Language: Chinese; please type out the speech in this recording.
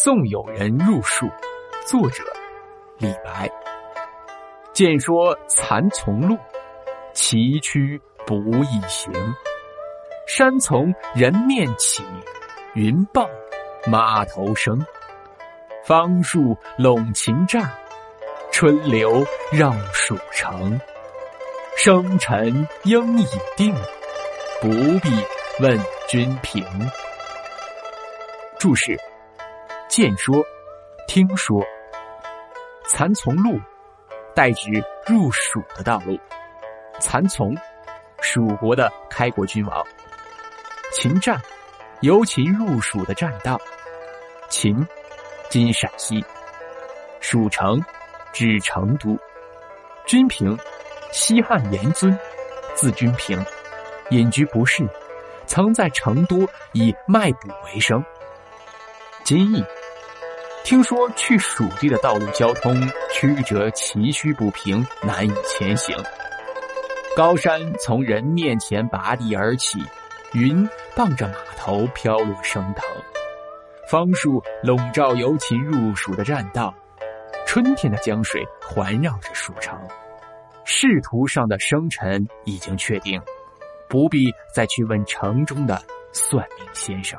送友人入蜀，作者李白。见说蚕丛路，崎岖不易行。山从人面起，云傍马头生。芳树笼秦栅，春流绕蜀城。生辰应已定，不必问君平。注释。见说，听说，蚕丛路，代指入蜀的道路。蚕丛，蜀国的开国君王。秦栈，由秦入蜀的栈道。秦，今陕西。蜀城，指成都。君平，西汉严尊，字君平，隐居不仕，曾在成都以卖卜为生。今义。听说去蜀地的道路交通曲折崎岖不平，难以前行。高山从人面前拔地而起，云傍着码头飘落升腾。芳树笼罩由秦入蜀的栈道，春天的江水环绕着蜀城。仕途上的生辰已经确定，不必再去问城中的算命先生。